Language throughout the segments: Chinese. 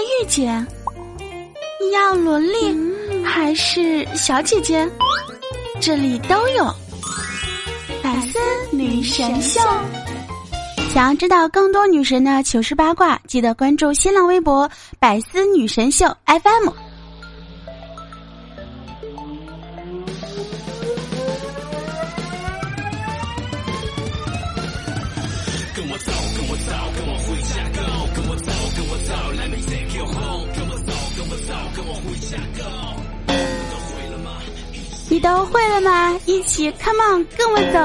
御姐？你要萝莉还是小姐姐？这里都有。百思女神秀，想要知道更多女神的糗事八卦，记得关注新浪微博“百思女神秀 FM”。你都会了吗？一起，Come on，跟我走。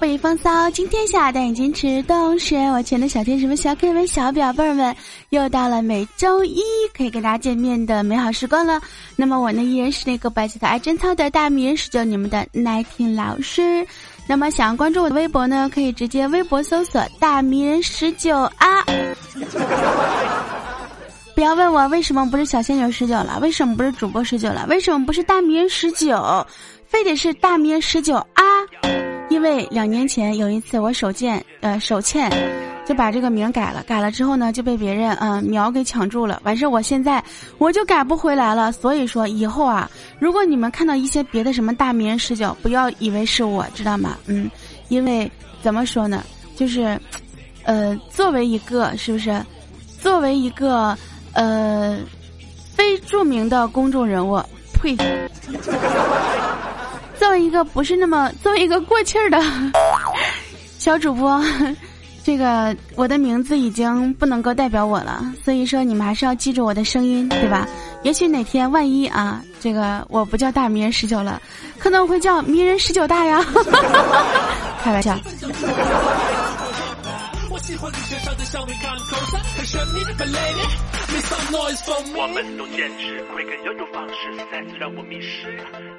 北风骚，今天下，但已经持动是我亲爱的小天使们、小可爱们、小表妹们，又到了每周一可以跟大家见面的美好时光了。那么我呢，依然是那个白起的爱贞操的大迷人十九，你们的耐听老师。那么想要关注我的微博呢，可以直接微博搜索“大迷人十九”啊。不要问我为什么不是小仙女十九了，为什么不是主播十九了，为什么不是大迷人十九，非得是大迷人十九啊？因为两年前有一次我手贱，呃手欠，就把这个名改了，改了之后呢就被别人嗯苗给抢住了，完事我现在我就改不回来了。所以说以后啊，如果你们看到一些别的什么大迷人十九，不要以为是我知道吗？嗯，因为怎么说呢，就是，呃，作为一个是不是，作为一个。呃，非著名的公众人物，呸！作为一个不是那么作为一个过气儿的 小主播，这个我的名字已经不能够代表我了，所以说你们还是要记住我的声音，对吧？也许哪天万一啊，这个我不叫大迷人十九了，可能会叫迷人十九大呀，开玩笑。我喜欢你我们都坚持会更悠悠方式，再次让我迷失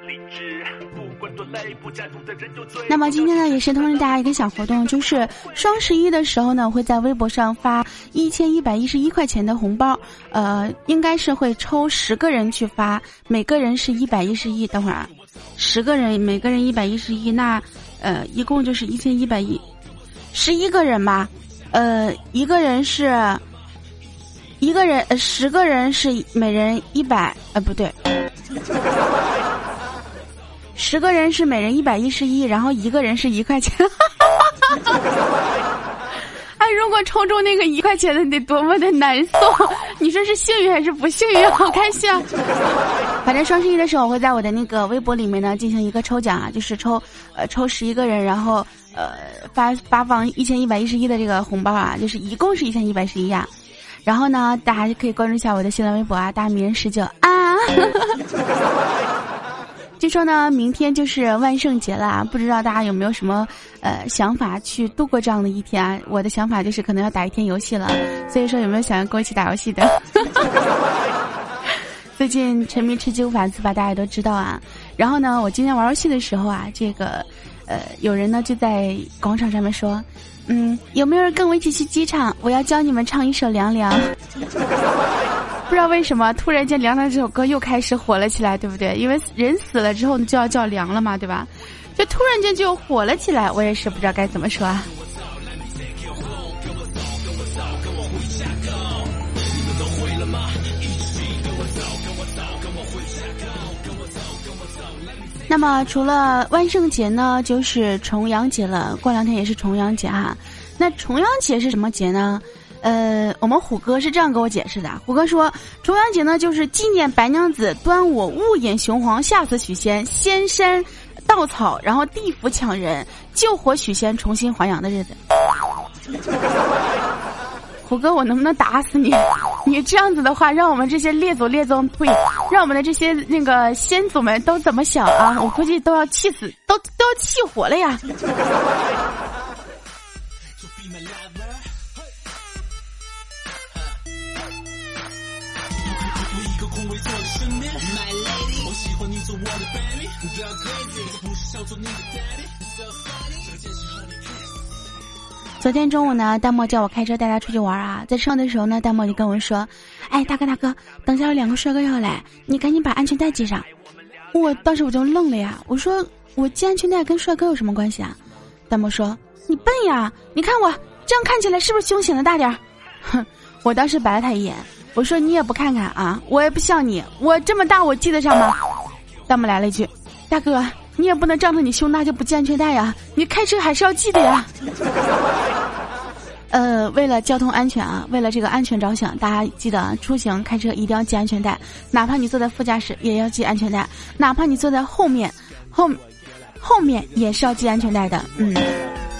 理智。不管多累，不加毒的人就最。那么今天呢，也是通知大家一个小活动，就是双十一的时候呢，会在微博上发一千一百一十一块钱的红包，呃，应该是会抽十个人去发，每个人是一百一十一。等会儿啊，十个人，每个人一百一十一，那呃，一共就是一千一百一，十一个人吧。呃，一个人是，一个人呃，十个人是每人一百，呃，不对，十个人是每人一百一十一，然后一个人是一块钱。哎，如果抽中那个一块钱的，得多么的难受！你说是幸运还是不幸运？好开心啊！反正双十一的时候，我会在我的那个微博里面呢进行一个抽奖啊，就是抽呃抽十一个人，然后。呃，发发放一千一百一十一的这个红包啊，就是一共是一千一百一十一呀。然后呢，大家可以关注一下我的新浪微博啊，大名人十九啊。据说呢，明天就是万圣节了，不知道大家有没有什么呃想法去度过这样的一天啊？我的想法就是可能要打一天游戏了，所以说有没有想要跟我一起打游戏的？最近沉迷吃鸡无法自拔，大家都知道啊。然后呢，我今天玩游戏的时候啊，这个。呃，有人呢就在广场上面说，嗯，有没有人跟我一起去机场？我要教你们唱一首《凉凉》。不知道为什么，突然间《凉凉》这首歌又开始火了起来，对不对？因为人死了之后就要叫凉了嘛，对吧？就突然间就火了起来，我也是不知道该怎么说啊。那么除了万圣节呢，就是重阳节了。过两天也是重阳节哈。那重阳节是什么节呢？呃，我们虎哥是这样给我解释的。虎哥说，重阳节呢就是纪念白娘子端午误饮雄黄，吓死许仙，仙山稻草，然后地府抢人，救活许仙，重新还阳的日子。虎哥，我能不能打死你？你这样子的话，让我们这些列祖列宗，呸，让我们的这些那个先祖们都怎么想啊？我估计都要气死，都都要气活了呀！昨天中午呢，大漠叫我开车带他出去玩啊，在车上的时候呢，大漠就跟我说：“哎，大哥大哥，等下有两个帅哥要来，你赶紧把安全带系上。”我当时我就愣了呀，我说：“我系安全带跟帅哥有什么关系啊？”大漠说：“你笨呀，你看我这样看起来是不是胸显得大点儿？”哼，我当时白了他一眼，我说你也不看看啊，我也不像你，我这么大我记得上吗？弹幕来了一句，大哥，你也不能仗着你胸大就不系安全带呀，你开车还是要系的呀。呃，为了交通安全啊，为了这个安全着想，大家记得出行开车一定要系安全带，哪怕你坐在副驾驶也要系安全带，哪怕你坐在后面，后后面也是要系安全带的，嗯。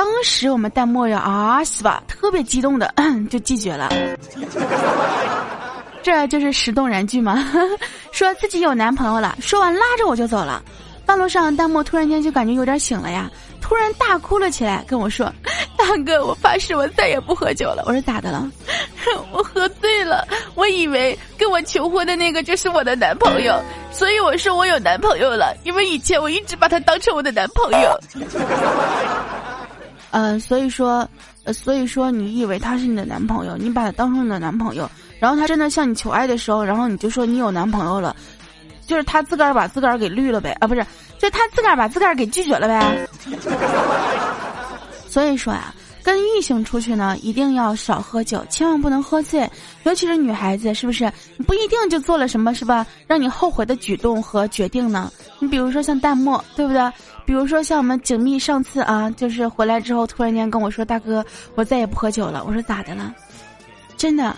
当时我们弹幕呀啊西吧，特别激动的 就拒绝了。这就是石动燃剧吗？说自己有男朋友了，说完拉着我就走了。半路上，弹幕突然间就感觉有点醒了呀，突然大哭了起来，跟我说：“ 大哥，我发誓我再也不喝酒了。”我说咋的了？我喝醉了，我以为跟我求婚的那个就是我的男朋友，所以我说我有男朋友了，因为以前我一直把他当成我的男朋友。嗯，所以说，所以说你以为他是你的男朋友，你把他当成你的男朋友。然后他真的向你求爱的时候，然后你就说你有男朋友了，就是他自个儿把自个儿给绿了呗啊，不是，就他自个儿把自个儿给拒绝了呗。所以说呀，跟异性出去呢，一定要少喝酒，千万不能喝醉，尤其是女孩子，是不是？不一定就做了什么是吧，让你后悔的举动和决定呢？你比如说像淡漠，对不对？比如说像我们景密上次啊，就是回来之后突然间跟我说，大哥，我再也不喝酒了。我说咋的了？真的。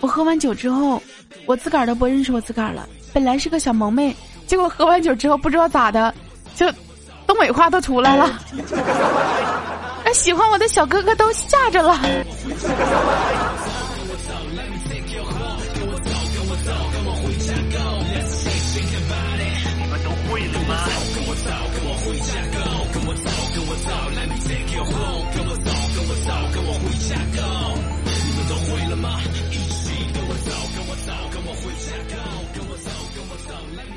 我喝完酒之后，我自个儿都不认识我自个儿了。本来是个小萌妹，结果喝完酒之后不知道咋的，就东北话都出来了。那喜欢我的小哥哥都吓着了。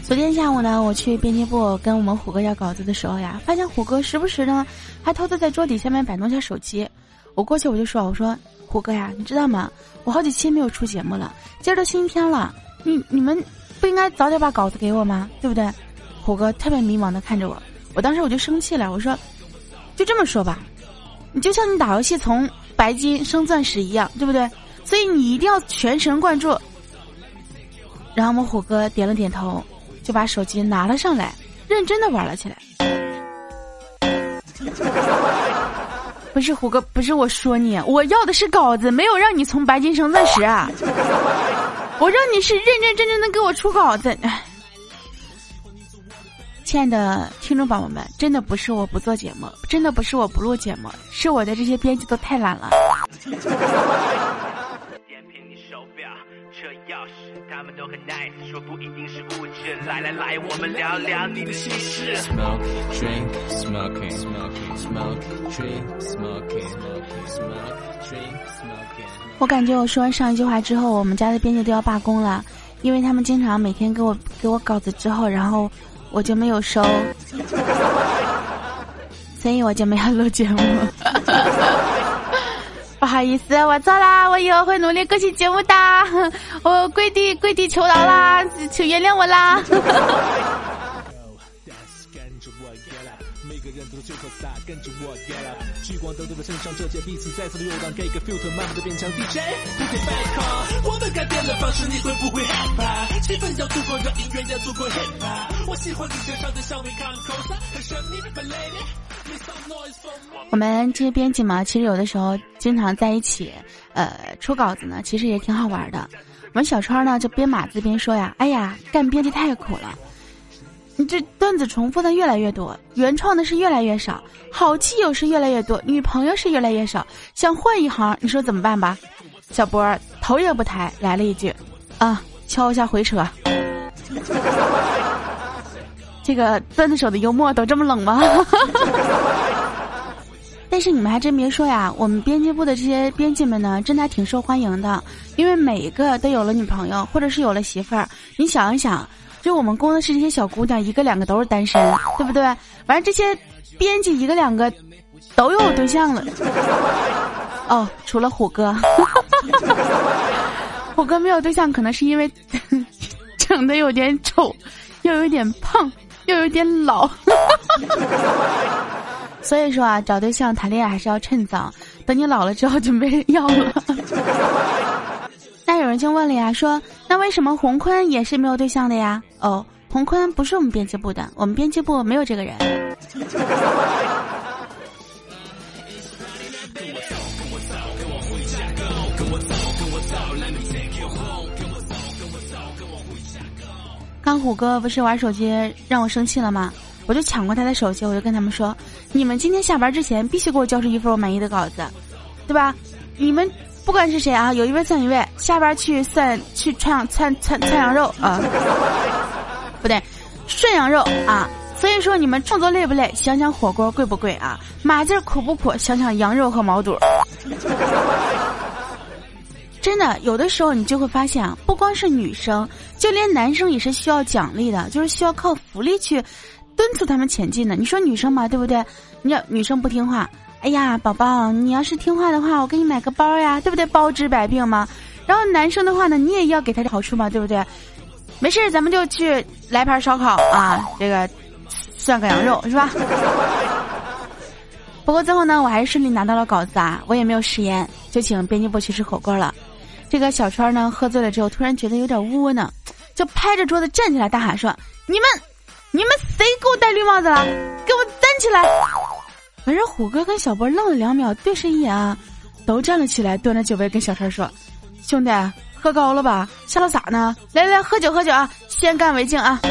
昨天下午呢，我去编辑部跟我们虎哥要稿子的时候呀，发现虎哥时不时呢还偷偷在桌底下面摆弄下手机。我过去我就说：“我说虎哥呀，你知道吗？我好几期没有出节目了，今儿都星期天了，你你们不应该早点把稿子给我吗？对不对？”虎哥特别迷茫的看着我，我当时我就生气了，我说：“就这么说吧，你就像你打游戏从白金升钻石一样，对不对？所以你一定要全神贯注。”然后我们虎哥点了点头。就把手机拿了上来，认真的玩了起来。不是虎哥，不是我说你，我要的是稿子，没有让你从白金升钻石啊！我让你是认认真真的给我出稿子。亲爱的听众宝宝们，真的不是我不做节目，真的不是我不录节目，是我的这些编辑都太懒了。他们都很 nice，说不一定是物质。来来来，我们聊聊你的心事。我感觉我说完上一句话之后，我们家的编辑都要罢工了，因为他们经常每天给我给我稿子之后，然后我就没有收，所以我就没有录节目。不好意思，我错啦，我以后会努力更新节目的。我跪地跪地求饶啦，请原谅我啦。我们我们这些编辑嘛，其实有的时候经常在一起，呃，出稿子呢，其实也挺好玩的。我们小川呢就边码字边说呀：“哎呀，干编辑太苦了，你这段子重复的越来越多，原创的是越来越少，好基友是越来越多，女朋友是越来越少，想换一行，你说怎么办吧？”小波头也不抬来了一句：“啊，敲一下回车。”这个段子手的幽默都这么冷吗？但是你们还真别说呀，我们编辑部的这些编辑们呢，真的还挺受欢迎的，因为每一个都有了女朋友或者是有了媳妇儿。你想一想，就我们公的是这些小姑娘，一个两个都是单身，对不对？完了这些编辑一个两个都有对象了。哦，除了虎哥，虎哥没有对象，可能是因为 长得有点丑，又有点胖，又有点老。所以说啊，找对象谈恋爱还是要趁早，等你老了之后就没人要了。那有人就问了呀，说那为什么洪坤也是没有对象的呀？哦，洪坤不是我们编辑部的，我们编辑部没有这个人。刚虎哥不是玩手机让我生气了吗？我就抢过他的手机，我就跟他们说：你们今天下班之前必须给我交出一份我满意的稿子，对吧？你们。不管是谁啊，有一位算一位，下班去涮去串串串串羊肉啊，不对，涮羊肉啊。所以说你们创作累不累？想想火锅贵不贵啊？马劲苦不苦？想想羊肉和毛肚。真的，有的时候你就会发现啊，不光是女生，就连男生也是需要奖励的，就是需要靠福利去敦促他们前进的。你说女生嘛，对不对？你要女生不听话。哎呀，宝宝，你要是听话的话，我给你买个包呀，对不对？包治百病嘛。然后男生的话呢，你也要给他好处嘛，对不对？没事，咱们就去来盘烧烤啊，这个涮个羊肉是吧？不过最后呢，我还是顺利拿到了稿子啊，我也没有食言，就请编辑部去吃火锅了。这个小川呢，喝醉了之后，突然觉得有点窝囊，就拍着桌子站起来大喊说：“你们，你们谁给我戴绿帽子了？给我站起来！”反正虎哥跟小波愣了两秒，对视一眼啊，都站了起来，端着酒杯跟小川说：“兄弟，喝高了吧？吓到咋呢？来来来，喝酒喝酒啊！先干为敬啊！”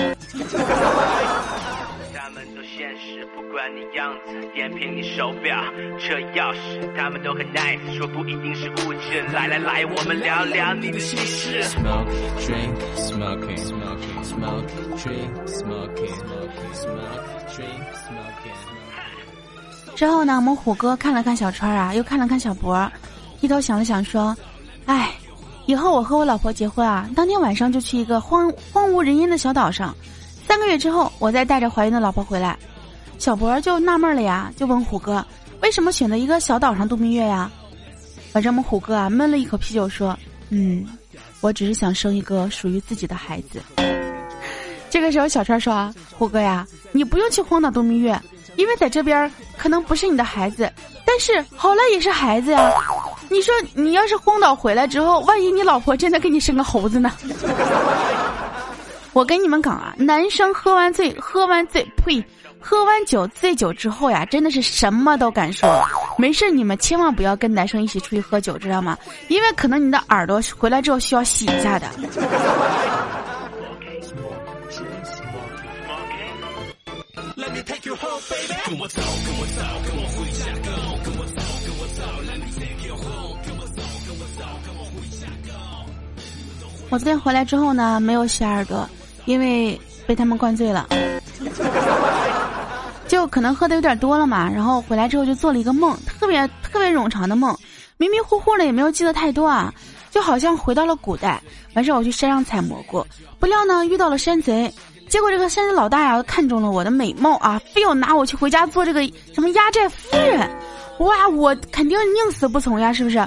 样子，点评你手表、车钥匙，他们都很 nice，说不一定是物质。来来来，我们聊聊你的心事。Smoke, drink, smoking, smoking, smoke, drink, smoking, smoking, smoke, drink, smoking. 之后呢，我们虎哥看了看小川啊，又看了看小博，低头想了想说：“哎，以后我和我老婆结婚啊，当天晚上就去一个荒荒无人烟的小岛上，三个月之后，我再带着怀孕的老婆回来。”小博就纳闷了呀，就问虎哥：“为什么选择一个小岛上度蜜月呀？”反正我们虎哥啊闷了一口啤酒说：“嗯，我只是想生一个属于自己的孩子。”这个时候小川说：“虎哥呀，你不用去荒岛度蜜月，因为在这边可能不是你的孩子，但是好赖也是孩子呀。你说你要是荒岛回来之后，万一你老婆真的给你生个猴子呢？” 我跟你们讲啊，男生喝完醉，喝完醉，呸。喝完酒醉酒之后呀，真的是什么都敢说。没事，你们千万不要跟男生一起出去喝酒，知道吗？因为可能你的耳朵回来之后需要洗一下的。我昨天回来之后呢，没有洗耳朵，因为被他们灌醉了。就可能喝的有点多了嘛，然后回来之后就做了一个梦，特别特别冗长的梦，迷迷糊糊的也没有记得太多啊，就好像回到了古代。完事我去山上采蘑菇，不料呢遇到了山贼，结果这个山贼老大呀看中了我的美貌啊，非要拿我去回家做这个什么压寨夫人，哇，我肯定宁死不从呀，是不是？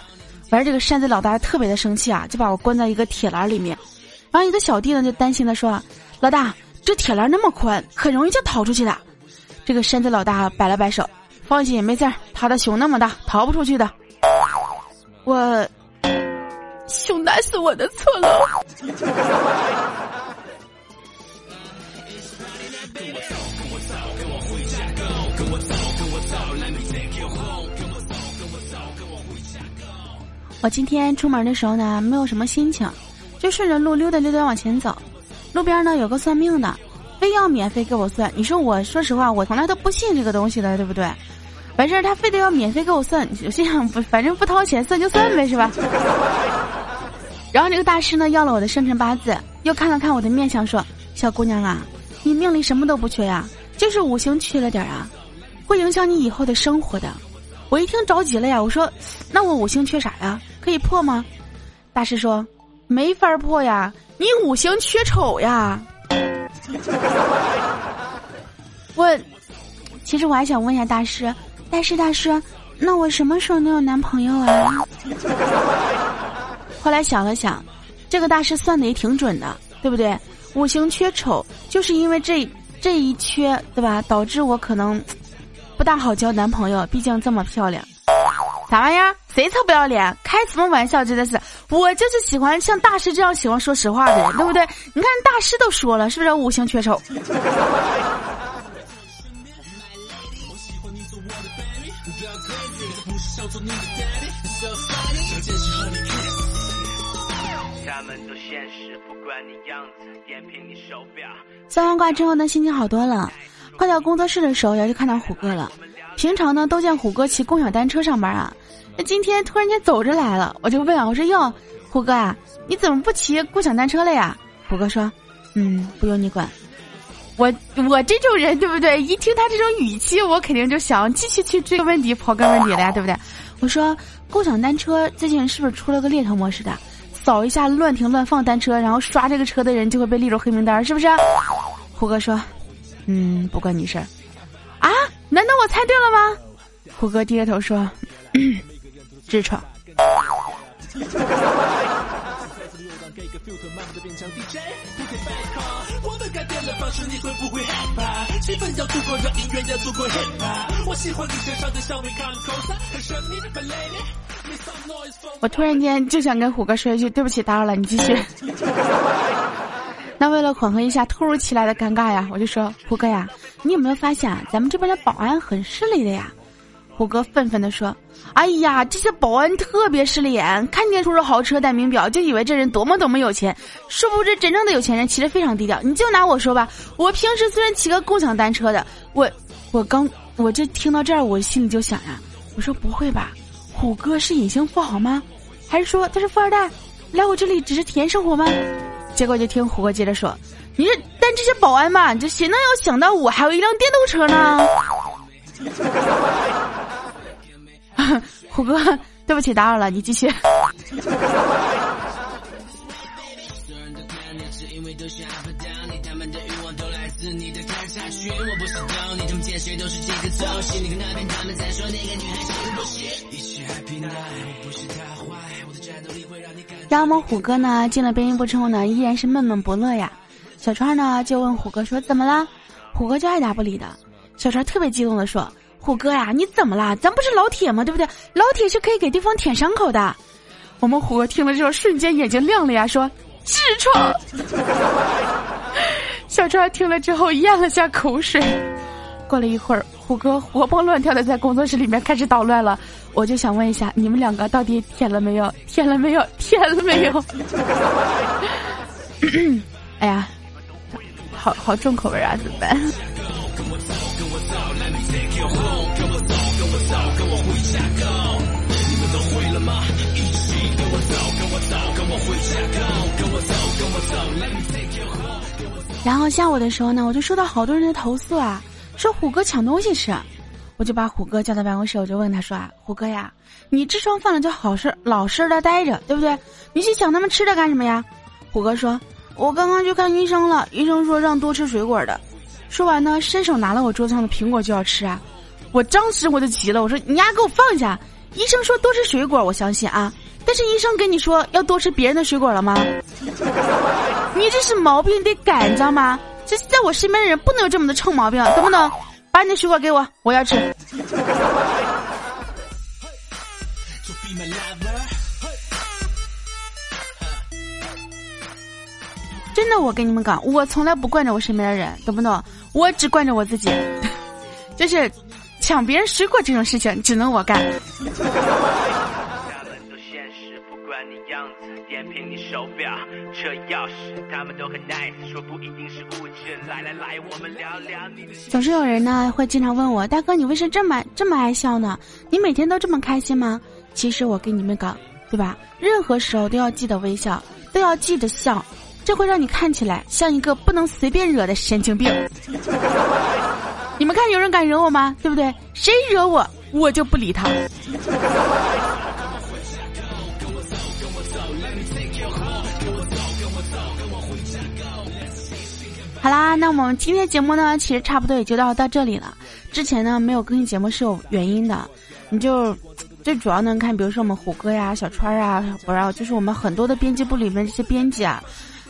完事这个山贼老大特别的生气啊，就把我关在一个铁栏里面，然后一个小弟呢就担心的说，老大，这铁栏那么宽，很容易就逃出去的。这个山贼老大摆了摆手，放心，没事儿。他的胸那么大，逃不出去的。我胸大是我的错喽。我今天出门的时候呢，没有什么心情，就顺着路溜达溜达往前走。路边呢有个算命的。非要免费给我算，你说我说实话，我从来都不信这个东西的，对不对？完事儿他非得要免费给我算，我心想不，反正不掏钱算就算呗，是吧？然后这个大师呢要了我的生辰八字，又看了看我的面相，说：“小姑娘啊，你命里什么都不缺呀，就是五行缺了点儿啊，会影响你以后的生活的。”我一听着急了呀，我说：“那我五行缺啥呀？可以破吗？”大师说：“没法破呀，你五行缺丑呀。” 我其实我还想问一下大师，大师大师，那我什么时候能有男朋友啊？后来想了想，这个大师算的也挺准的，对不对？五行缺丑，就是因为这这一缺，对吧？导致我可能不大好交男朋友，毕竟这么漂亮。啥玩意儿？谁臭不要脸？开什么玩笑？真的是，我就是喜欢像大师这样喜欢说实话的人，对不对？你看大师都说了，是不是五行缺丑？算完卦之后呢，心情好多了。快到工作室的时候，要是看到虎哥了。平常呢，都见虎哥骑共享单车上班啊。那今天突然间走着来了，我就问啊，我说哟，虎哥啊，你怎么不骑共享单车了呀？虎哥说，嗯，不用你管。我我这种人对不对？一听他这种语气，我肯定就想继续去追个问题，刨根问底了呀，对不对？我说，共享单车最近是不是出了个猎头模式的？扫一下乱停乱放单车，然后刷这个车的人就会被列入黑名单，是不是？虎哥说，嗯，不关你事儿。啊？难道我猜对了吗？虎哥低着头说，痔疮。我突然间就想跟虎哥说一句对不起，打扰了，你继续。那为了缓和一下突如其来的尴尬呀，我就说虎哥呀，你有没有发现啊咱们这边的保安很势利的呀？虎哥愤愤地说：“哎呀，这些保安特别势利眼，看见出入豪车戴名表，就以为这人多么多么有钱，殊不知真正的有钱人其实非常低调。你就拿我说吧，我平时虽然骑个共享单车的，我我刚我这听到这儿，我心里就想呀，我说不会吧，虎哥是隐形富豪吗？还是说他是富二代，来我这里只是体验生活吗？结果就听虎哥接着说，你这但这些保安嘛，这谁能有想到我还有一辆电动车呢？” 虎哥，对不起，打扰了，你继续。我不是太坏，我的战斗力会让你感然后我们虎哥呢进了播音部之后呢，依然是闷闷不乐呀。小川呢就问虎哥说：“怎么了？”虎哥就爱答不理的。小川特别激动的说。虎哥呀，你怎么了？咱不是老铁吗？对不对？老铁是可以给对方舔伤口的。我们虎哥听了之后，瞬间眼睛亮了呀，说：“痔疮。”小川听了之后咽了下口水。过了一会儿，虎哥活蹦乱跳的在工作室里面开始捣乱了。我就想问一下，你们两个到底舔了没有？舔了没有？舔了没有？哎呀，好好重口味啊，怎么办？然后下午的时候呢，我就收到好多人的投诉啊，说虎哥抢东西吃，我就把虎哥叫到办公室，我就问他说啊，虎哥呀，你痔疮犯了就好事老实的待着，对不对？你去抢他们吃的干什么呀？虎哥说，我刚刚去看医生了，医生说让多吃水果的。说完呢，伸手拿了我桌子上的苹果就要吃啊！我当时我就急了，我说你丫给我放下！医生说多吃水果，我相信啊，但是医生跟你说要多吃别人的水果了吗？你这是毛病得改，你知道吗？这在我身边的人不能有这么的臭毛病，懂不懂？把你的水果给我，我要吃。真的，我跟你们讲，我从来不惯着我身边的人，懂不懂？我只惯着我自己，就是抢别人水果这种事情，只能我干。这钥匙，他们都很 nice。说不一定是物质，来来来，我们聊聊总是有人呢会经常问我，大哥，你为什么这么这么爱笑呢？你每天都这么开心吗？其实我跟你们讲，对吧？任何时候都要记得微笑，都要记得笑。这会让你看起来像一个不能随便惹的神经病。你们看，有人敢惹我吗？对不对？谁惹我，我就不理他。好啦，那我们今天节目呢，其实差不多也就到到这里了。之前呢没有更新节目是有原因的，你就最主要能看，比如说我们虎哥呀、小川啊，不知道就是我们很多的编辑部里面这些编辑啊，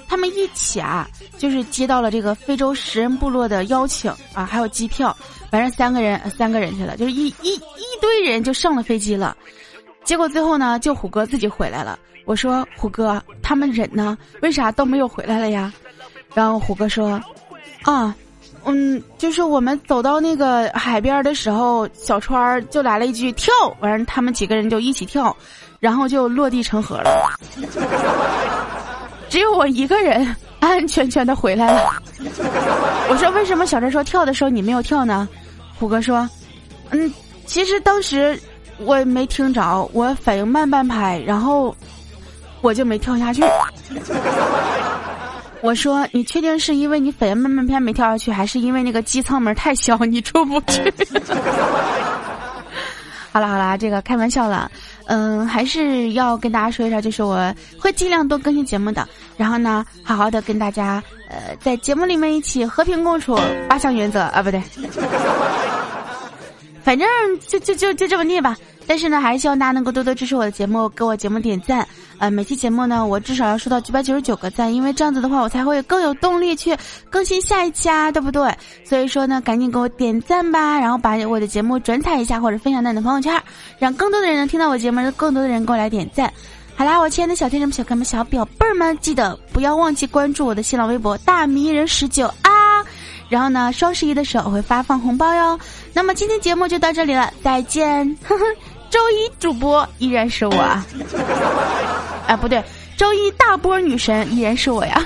他们一起啊，就是接到了这个非洲食人部落的邀请啊，还有机票，反正三个人三个人去了，就是一一一堆人就上了飞机了。结果最后呢，就虎哥自己回来了。我说虎哥，他们人呢？为啥都没有回来了呀？然后虎哥说：“啊，嗯，就是我们走到那个海边的时候，小川就来了一句跳，完了他们几个人就一起跳，然后就落地成盒了。只有我一个人安安全全的回来了。我说为什么小川说跳的时候你没有跳呢？虎哥说：嗯，其实当时。”我没听着，我反应慢半拍，然后我就没跳下去。我说：“你确定是因为你反应慢半拍没跳下去，还是因为那个机舱门太小你出不去？” 好了好了，这个开玩笑了。嗯，还是要跟大家说一下，就是我会尽量多更新节目的，然后呢，好好的跟大家呃在节目里面一起和平共处，八项原则啊，不对。反正就就就就这么念吧，但是呢，还是希望大家能够多多支持我的节目，给我节目点赞。呃，每期节目呢，我至少要收到九百九十九个赞，因为这样子的话，我才会更有动力去更新下一期啊，对不对？所以说呢，赶紧给我点赞吧，然后把我的节目转采一下，或者分享到你的朋友圈，让更多的人能听到我节目，更多的人给我来点赞。好啦，我亲爱的小天使们、小哥们、小表妹儿们，记得不要忘记关注我的新浪微博大迷人十九啊。然后呢，双十一的时候我会发放红包哟。那么今天节目就到这里了，再见。呵 呵周一主播依然是我，啊不对，周一大波女神依然是我呀。